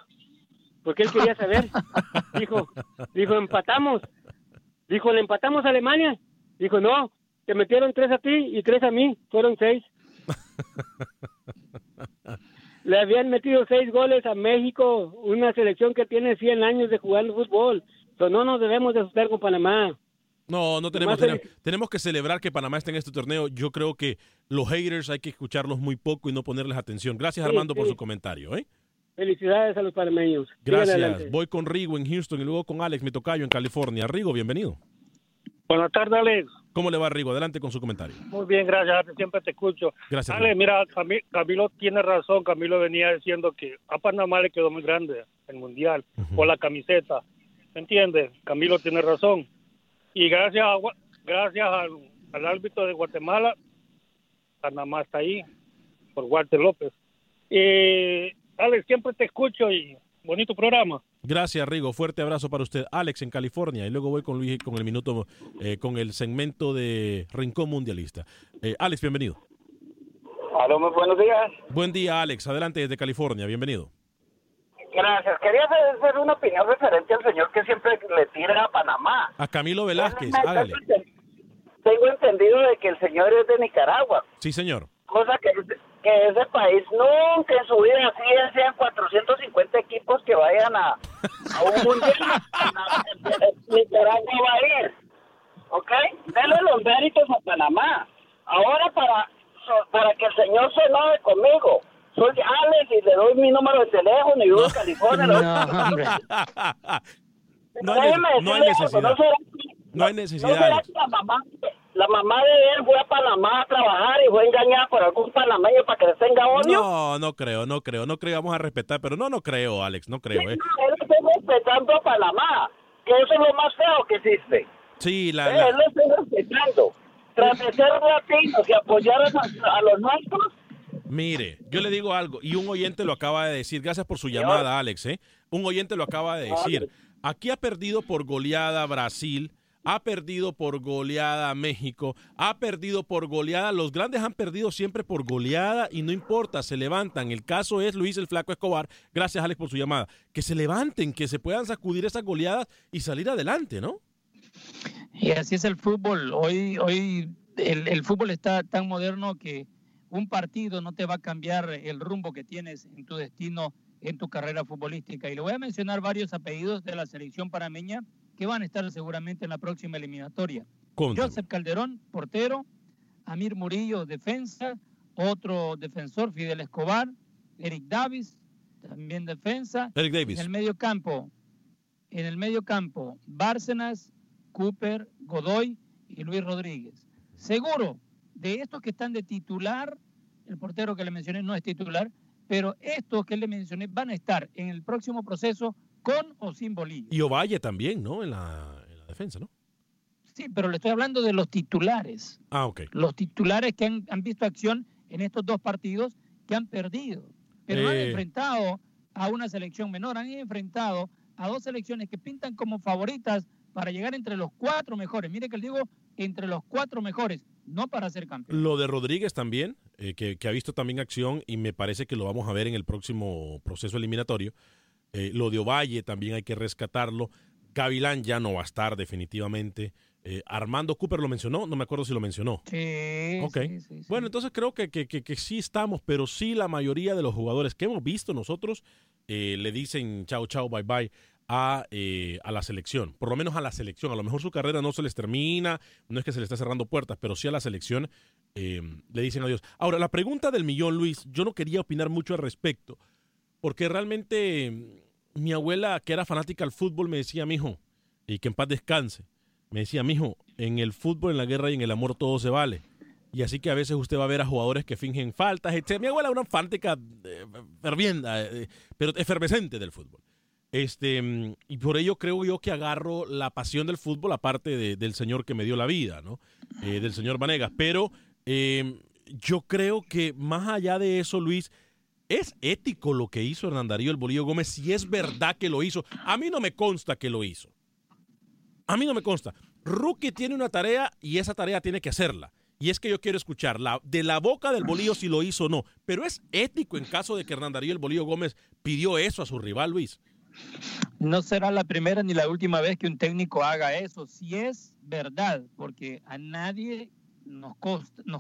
Porque él quería saber. dijo, dijo, empatamos. Dijo, ¿le empatamos a Alemania? Dijo, no, te metieron tres a ti y tres a mí, fueron seis. Le habían metido seis goles a México, una selección que tiene 100 años de jugar fútbol. Pero no nos debemos de asustar con Panamá. No, no tenemos, tenemos, que celebrar que Panamá esté en este torneo. Yo creo que los haters hay que escucharlos muy poco y no ponerles atención. Gracias Sí, Armando por su comentario. ¿eh? Felicidades a los panameños. Gracias. Voy con Rigo en Houston y luego con Alex, mi tocayo en California. Rigo, bienvenido. Buenas tardes, Alex. ¿Cómo le va Rigo? Adelante con su comentario. Muy bien, gracias. Siempre te escucho. Gracias. Rigo. mira, Cami- Camilo tiene razón. Camilo venía diciendo que a Panamá le quedó muy grande el Mundial por la camiseta. ¿Me entiendes? Camilo tiene razón. Y gracias, a gracias al, al árbitro de Guatemala, Panamá está ahí, por Walter López. Y, Alex, siempre te escucho y bonito programa. Gracias, Rigo. Fuerte abrazo para usted. Alex en California. Y luego voy con Luis con el minuto, eh, con el segmento de Rincón Mundialista. Eh, Alex, bienvenido. Aló, muy buenos días. Buen día, Alex. Adelante desde California. Bienvenido. Gracias. Quería hacer una opinión referente al señor que siempre le tira a Panamá. A Camilo Velázquez. Hágale. Tengo entendido de que el señor es de Nicaragua, Sí, señor. cosa que, que ese país nunca en su vida así sean 450 equipos que vayan a, a un mundial. Nicaragua va a ir. ¿Ok? Denle los méritos a Panamá. Ahora para, so- para que el señor se enoje conmigo. Soy Alex y le doy mi número de teléfono y vivo en California. No hay, Déjeme no hay necesidad. ¿no será- No hay ¿No necesidad, será Alex. que la mamá, la mamá de él fue a Panamá a trabajar y fue engañada por algún panameño para que le tenga odio? No, no creo, no creo, no creo, vamos a respetar, pero no, no creo, Alex, no creo, ¿eh? Él está respetando a Panamá, que eso es lo más feo que existe. Sí, la, la- Él lo está respetando. Tras de ser latinos y apoyar a, a los nuestros, mire, yo le digo algo, y un oyente lo acaba de decir, gracias por su llamada, Alex, ¿eh? Un oyente lo acaba de decir, aquí ha perdido por goleada Brasil, ha perdido por goleada México, ha perdido por goleada, los grandes han perdido siempre por goleada y no importa, se levantan. El caso es Luis el Flaco Escobar, gracias Alex por su llamada, que se levanten, que se puedan sacudir esas goleadas y salir adelante, ¿no? Y así es el fútbol. Hoy, hoy el, el fútbol está tan moderno que un partido no te va a cambiar el rumbo que tienes en tu destino, en tu carrera futbolística. Y le voy a mencionar varios apellidos de la selección panameña que van a estar seguramente en la próxima eliminatoria. Joseph Calderón, portero. Amir Murillo, defensa. Otro defensor, Fidel Escobar. Eric Davis, también defensa. Eric Davis. En el medio campo, en el medio campo, Bárcenas, Cooper, Godoy y Luis Rodríguez. Seguro, de estos que están de titular, el portero que le mencioné no es titular, pero estos que le mencioné van a estar en el próximo proceso con o sin Bolivia. Y Ovalle también, ¿no? En la, en la defensa, ¿no? Sí, pero le estoy hablando de los titulares. Ah, ok. Los titulares que han, han visto acción en estos dos partidos que han perdido. Pero no han Eh. enfrentado a una selección menor, han enfrentado a dos selecciones que pintan como favoritas para llegar entre los cuatro mejores. Mire que le digo entre los cuatro mejores, no para ser campeón. Lo de Rodríguez también, eh, que, que ha visto también acción y me parece que lo vamos a ver en el próximo proceso eliminatorio. Eh, lo de Ovalle también hay que rescatarlo. Gavilán ya no va a estar definitivamente. Eh, Armando Cooper lo mencionó, no me acuerdo si lo mencionó. Sí, Ok. sí, sí, sí. Bueno, entonces creo que, que- que- que sí estamos, pero sí la mayoría de los jugadores que hemos visto nosotros eh, le dicen chao, chao, bye, bye a, eh, a la selección. Por lo menos a la selección. A lo mejor su carrera no se les termina, no es que se le está cerrando puertas, pero sí a la selección le dicen adiós. Ahora, la pregunta del millón, Luis, yo no quería opinar mucho al respecto, porque realmente mm, mi abuela, que era fanática al fútbol, me decía, mijo, y que en paz descanse, me decía, mijo, en el fútbol, en la guerra y en el amor todo se vale. Y así que a veces usted va a ver a jugadores que fingen faltas, etc. Mi abuela era una fanática eh, fervienda, eh, pero efervescente del fútbol. Este, mm, y por ello creo yo que agarro la pasión del fútbol aparte de- del señor que me dio la vida, ¿no? Eh, del señor Vanegas. Pero yo creo que más allá de eso, Luis, es ético lo que hizo Hernán Darío el Bolillo Gómez, si es verdad que lo hizo. A mí no me consta que lo hizo. A mí no me consta. Rookie tiene una tarea y esa tarea tiene que hacerla. Y es que yo quiero escuchar de la boca del Bolillo si lo hizo o no. Pero es ético en caso de que Hernán Darío el Bolillo Gómez pidió eso a su rival, Luis. No será la primera ni la última vez que un técnico haga eso, si es verdad, porque a nadie nos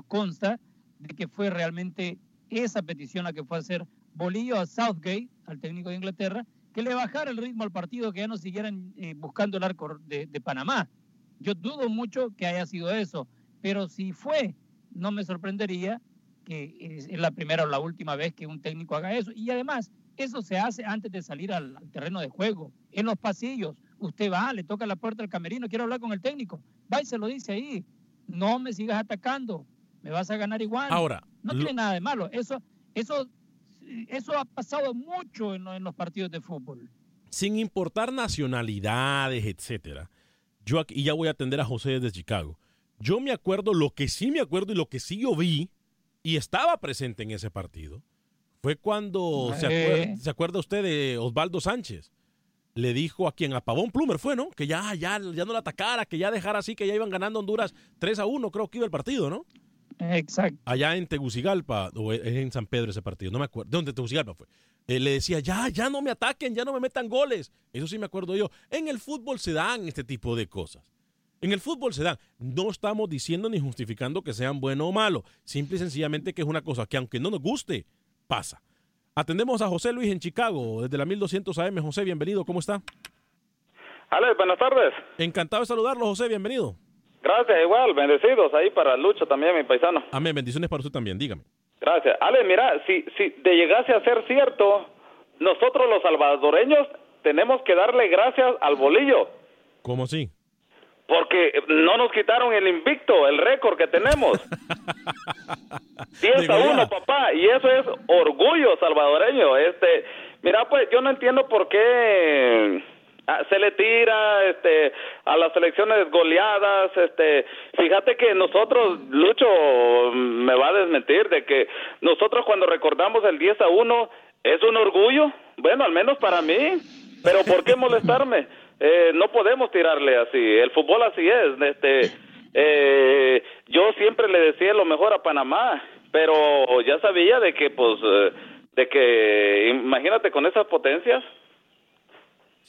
consta de que fue realmente esa petición la que fue a hacer Bolillo a Southgate, al técnico de Inglaterra, que le bajara el ritmo al partido, que ya no siguieran eh, buscando el arco de, Panamá. Yo dudo mucho que haya sido eso, pero si fue, no me sorprendería que es la primera o la última vez que un técnico haga eso. Y además, eso se hace antes de salir al, al terreno de juego, en los pasillos. Usted va, le toca la puerta al camerino, quiero hablar con el técnico. Va y se lo dice ahí. No me sigas atacando, me vas a ganar igual. Ahora, no tiene nada de malo. Eso, eso, eso ha pasado mucho en, lo- en los partidos de fútbol. sin importar nacionalidades, etcétera. Yo aquí, y ya voy a atender a José desde Chicago. Yo me acuerdo, lo que sí me acuerdo y lo que sí yo vi, y estaba presente en ese partido, fue cuando, ¿se, Eh. acuer- ¿se acuerda usted de Osvaldo Sánchez? Le dijo a quien, a Pavón Plumer fue, ¿no? Que ya, ya, ya no la atacara, que ya dejara así, que ya iban ganando Honduras 3 a 1, creo que iba el partido, ¿no? Exacto. allá en Tegucigalpa, o es en San Pedro ese partido, no me acuerdo, ¿de dónde Tegucigalpa fue? Eh, le decía, ya, ya no me ataquen, ya no me metan goles. Eso sí me acuerdo yo. En el fútbol se dan este tipo de cosas. En el fútbol se dan. No estamos diciendo ni justificando que sean bueno o malo. Simple y sencillamente que es una cosa que aunque no nos guste, pasa. Atendemos a José Luis en Chicago, desde la 1200 AM. José, bienvenido, ¿cómo está? Ale, buenas tardes. Encantado de saludarlo, José, bienvenido. Gracias, igual, bendecidos ahí para Lucho también, mi paisano. Amén, bendiciones para usted también, dígame. Gracias. Ale, mira, si, si de llegase a ser cierto, nosotros los salvadoreños tenemos que darle gracias al bolillo, ¿Cómo así? porque no nos quitaron el invicto, el récord que tenemos. 10 a Digo, 1, ya. papá, y eso es orgullo salvadoreño. Este, mira, pues yo no entiendo por qué se le tira este a las selecciones goleadas, este, fíjate que nosotros Lucho me va a desmentir de que nosotros cuando recordamos el 10 a 1 es un orgullo, bueno, al menos para mí, pero ¿por qué molestarme? Eh, no podemos tirarle así, el fútbol así es, este eh, yo siempre le decía lo mejor a Panamá, pero ya sabía de que, pues, eh, de que, imagínate con esas potencias.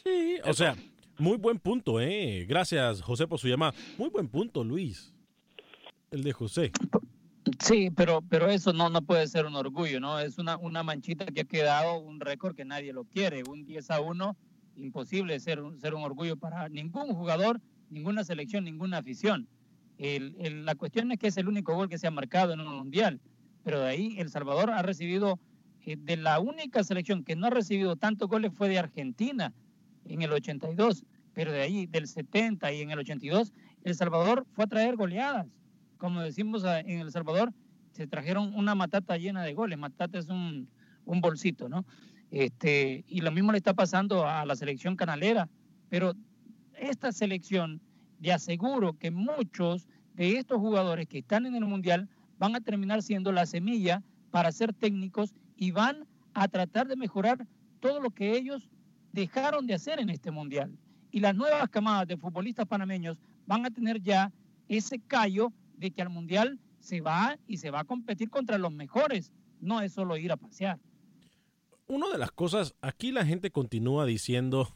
Sí, o sea, muy buen punto, ¿eh? Gracias, José, por su llamada. Muy buen punto, Luis. El de José. Sí, pero, pero eso no, no puede ser un orgullo, ¿no? Es una, una manchita que ha quedado un récord que nadie lo quiere. Un 10 a 1, imposible ser, un- ser un orgullo para ningún jugador, ninguna selección, ninguna afición. El- la cuestión es que es el único gol que se ha marcado en un mundial, pero de ahí El Salvador ha recibido, eh, de la única selección que no ha recibido tantos goles fue de Argentina en el 82, pero de ahí, del 70 y en el 82, El Salvador fue a traer goleadas como decimos a- en El Salvador, se trajeron una matata llena de goles. Matata es un, un bolsito, ¿no? Este, y lo mismo le está pasando a la selección canalera. Pero esta selección, le aseguro que muchos de estos jugadores que están en el Mundial van a terminar siendo la semilla para ser técnicos y van a tratar de mejorar todo lo que ellos dejaron de hacer en este Mundial. Y las nuevas camadas de futbolistas panameños van a tener ya ese callo de que al Mundial se va y se va a competir contra los mejores. No es solo ir a pasear. Una de las cosas, aquí la gente continúa diciendo,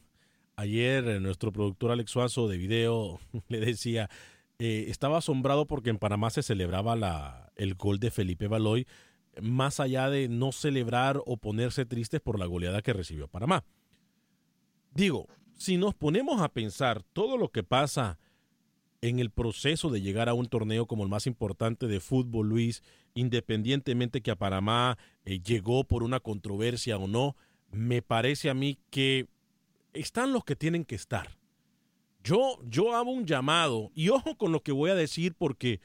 ayer nuestro productor Alex Suazo de video le decía, eh, estaba asombrado porque en Panamá se celebraba la, el gol de Felipe Baloy, más allá de no celebrar o ponerse tristes por la goleada que recibió Panamá. Digo, si nos ponemos a pensar todo lo que pasa en el proceso de llegar a un torneo como el más importante de fútbol, Luis, independientemente que a Panamá eh, llegó por una controversia o no, me parece a mí que están los que tienen que estar. Yo, yo hago un llamado, y ojo con lo que voy a decir, porque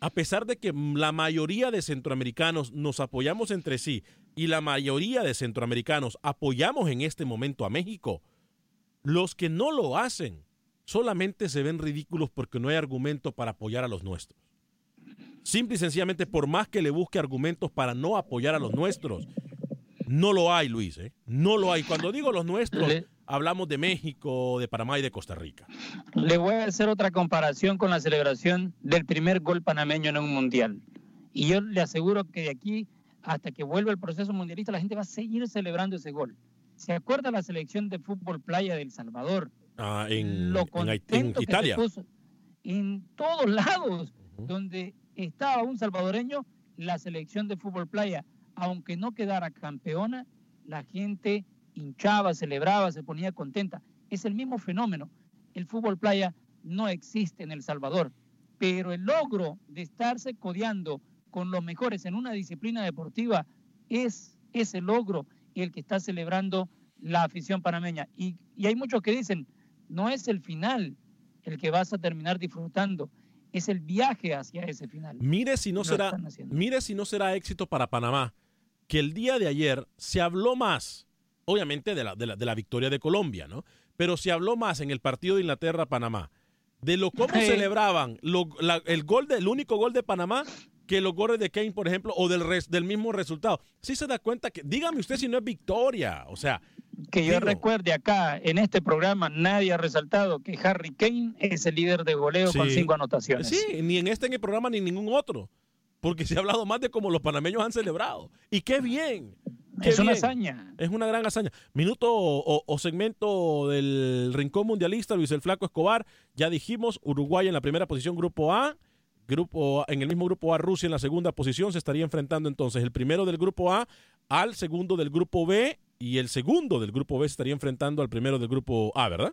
a pesar de que la mayoría de centroamericanos nos apoyamos entre sí y la mayoría de centroamericanos apoyamos en este momento a México, los que no lo hacen solamente se ven ridículos porque no hay argumento para apoyar a los nuestros. Simple y sencillamente, por más que le busque argumentos para no apoyar a los nuestros, no lo hay, Luis, ¿eh? No lo hay. Cuando digo los nuestros, hablamos de México, de Panamá y de Costa Rica. Le voy a hacer otra comparación con la celebración del primer gol panameño en un mundial. Y yo le aseguro que de aquí hasta que vuelva el proceso mundialista, la gente va a seguir celebrando ese gol. ¿Se acuerda la selección de fútbol playa del Salvador? Ah, en, Lo en, Italia. puso en todos lados donde estaba un salvadoreño, la selección de fútbol playa, aunque no quedara campeona, la gente hinchaba, celebraba, se ponía contenta. Es el mismo fenómeno. El fútbol playa no existe en El Salvador, pero el logro de estarse codeando con los mejores en una disciplina deportiva es ese logro el que está celebrando la afición panameña. Y, y hay muchos que dicen, no es el final el que vas a terminar disfrutando, es el viaje hacia ese final. Mire si no será, mire si no será éxito para Panamá, que el día de ayer se habló más, obviamente de la, de la, de la victoria de Colombia, ¿no? Pero se habló más en el partido de Inglaterra-Panamá de lo cómo Sí. celebraban lo- la- el gol de- el único gol de Panamá que los goles de Kane, por ejemplo, o del, res- del mismo resultado. Sí se da cuenta que, dígame usted si no es victoria, o sea, Que yo digo, recuerde acá, en este programa, nadie ha resaltado que Harry Kane es el líder de goleo con cinco anotaciones. Sí, ni en este en el programa ni en ningún otro. Porque se ha hablado más de cómo los panameños han celebrado. Y qué bien. qué Es una hazaña. Es una gran hazaña. Minuto o, o segmento del Rincón Mundialista, Luis el Flaco Escobar. Ya dijimos, Uruguay en la primera posición, Grupo A. Grupo en el mismo grupo A, Rusia en la segunda posición. Se estaría enfrentando entonces el primero del grupo A al segundo del grupo B. Y el segundo del grupo B se estaría enfrentando al primero del grupo A, ¿verdad?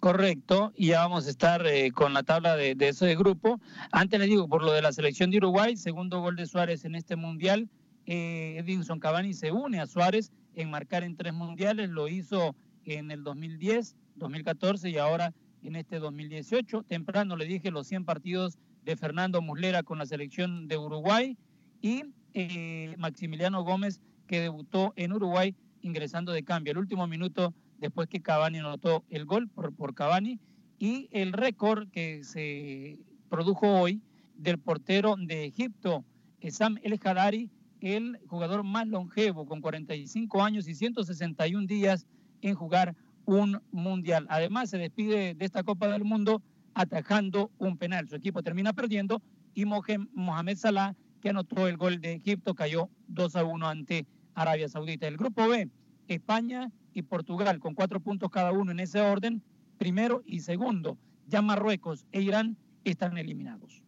Correcto, y ya vamos a estar eh, con la tabla de, de ese grupo. Antes les digo, por lo de la selección de Uruguay, segundo gol de Suárez en este mundial, eh, Edinson Cavani se une a Suárez en marcar en tres mundiales, lo hizo en el 2010, 2014 y ahora en este 2018. Temprano le dije los 100 partidos de Fernando Muslera con la selección de Uruguay y eh, Maximiliano Gómez que debutó en Uruguay ingresando de cambio. El último minuto después que Cavani anotó el gol por, por Cavani y el récord que se produjo hoy del portero de Egipto, Sam El Hadari, el jugador más longevo con 45 años y 161 días en jugar un mundial. Además se despide de esta Copa del Mundo atajando un penal. Su equipo termina perdiendo y Mohamed Salah, que anotó el gol de Egipto, cayó 2 a 1 ante Arabia Saudita. El grupo B, España y Portugal, con cuatro puntos cada uno en ese orden, primero y segundo. Ya Marruecos e Irán están eliminados.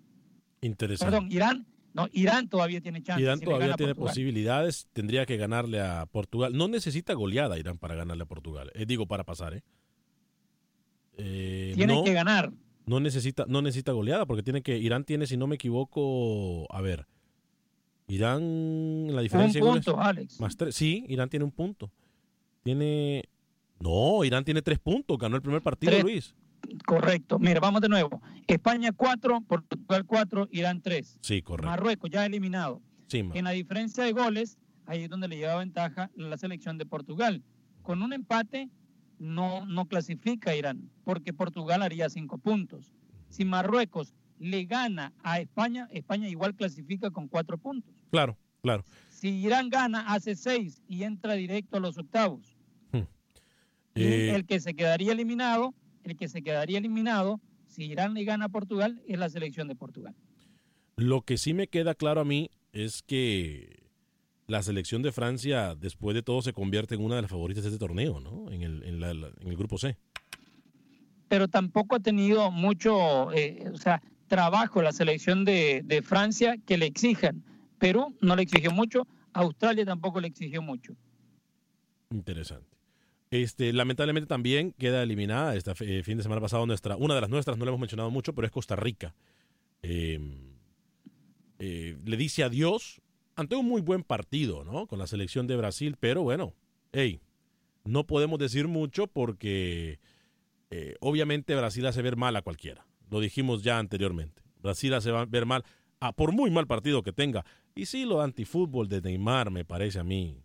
Interesante. Perdón, Irán, no, Irán todavía tiene chance. Irán si todavía tiene Portugal. posibilidades. Tendría que ganarle a Portugal. No necesita goleada Irán para ganarle a Portugal. Eh, digo, para pasar, ¿eh? Eh, Tiene no, que ganar. No necesita, no necesita goleada porque tiene que. Irán tiene, si no me equivoco, a ver. Irán, la diferencia de goles- punto, Alex. Más tres. Sí, Irán tiene un punto. Tiene. No, Irán tiene tres puntos. Ganó el primer partido, Tres. Luis. Correcto. Mira, vamos de nuevo. España 4, Portugal 4, Irán 3. Sí, correcto. Marruecos ya eliminado. Sí, En la diferencia de goles, ahí es donde le lleva ventaja la selección de Portugal. Con un empate no, no clasifica a Irán, porque Portugal haría cinco puntos. Si Marruecos le gana a España, España igual clasifica con cuatro puntos. Claro, claro. Si Irán gana, hace seis y entra directo a los octavos. Y Eh, el que se quedaría eliminado, el que se quedaría eliminado, si Irán le gana a Portugal, es la selección de Portugal. Lo que sí me queda claro a mí es que la selección de Francia, después de todo, se convierte en una de las favoritas de este torneo, ¿no? En el, en la- en el grupo C. pero tampoco ha tenido mucho, eh, o sea, trabajo la selección de, de Francia que le exijan. Perú no le exigió mucho, Australia tampoco le exigió mucho. Interesante. Este, lamentablemente también queda eliminada este fin de semana pasado nuestra, una de las nuestras, no la hemos mencionado mucho, pero es Costa Rica. Eh, eh, le dice adiós ante un muy buen partido, ¿no? Con la selección de Brasil, pero bueno, hey, no podemos decir mucho porque eh, obviamente Brasil hace ver mal a cualquiera. Lo dijimos ya anteriormente. Brasil hace ver mal, a, por muy mal partido que tenga. Y sí, lo antifútbol de Neymar me parece a mí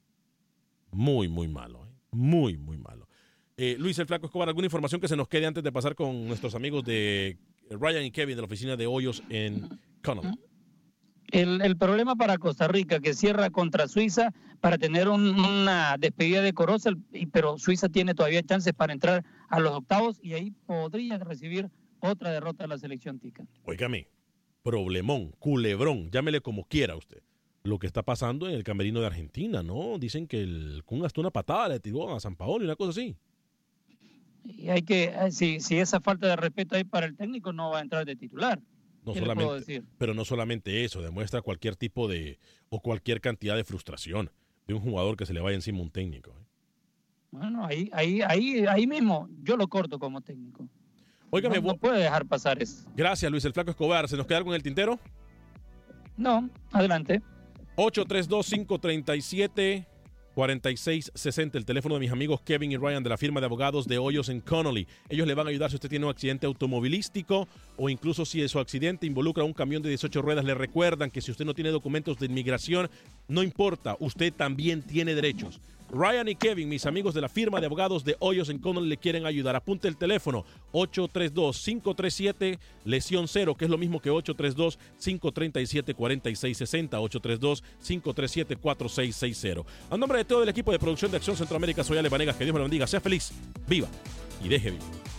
muy, muy malo. ¿eh? Muy, muy malo. Eh, Luis el Flaco Escobar, ¿alguna información que se nos quede antes de pasar con nuestros amigos de Ryan y Kevin de la oficina de Hoyos en Connell? El, el problema para Costa Rica, que cierra contra Suiza para tener un- una despedida decorosa, y- pero Suiza tiene todavía chances para entrar a los octavos y ahí podría recibir otra derrota de la selección tica. Óigame, problemón, culebrón, llámele como quiera usted. Lo que está pasando en el camerino de Argentina, ¿no? Dicen que el Kun hasta una patada le tiró a San Paolo y una cosa así. Y hay que, eh, si, si esa falta de respeto hay para el técnico, no va a entrar de titular. No ¿Qué le puedo solamente, decir? pero no solamente eso, demuestra cualquier tipo de o cualquier cantidad de frustración de un jugador que se le vaya encima un técnico. ¿eh? Bueno, ahí, ahí, ahí, ahí mismo yo lo corto como técnico. Óigame, no, no puede dejar pasar eso. Gracias, Luis el Flaco Escobar. ¿Se nos queda algo en el tintero? No, adelante. 832-537-4660, el teléfono de mis amigos Kevin y Ryan de la firma de abogados de Hoyos en Connolly. Ellos le van a ayudar si usted tiene un accidente automovilístico o incluso si su accidente involucra un camión de 18 ruedas. Le recuerdan que si usted no tiene documentos de inmigración, no importa, usted también tiene derechos. Ryan y Kevin, mis amigos de la firma de abogados de Hoyos en Connolly, le quieren ayudar. Apunte el teléfono 832-537 lesión cero, que es lo mismo que 832-537-4660, 832-537-4660. A nombre de todo el equipo de producción de Acción Centroamérica, soy Ale Vanegas. Que Dios me lo bendiga. Sea feliz, viva y deje vivir.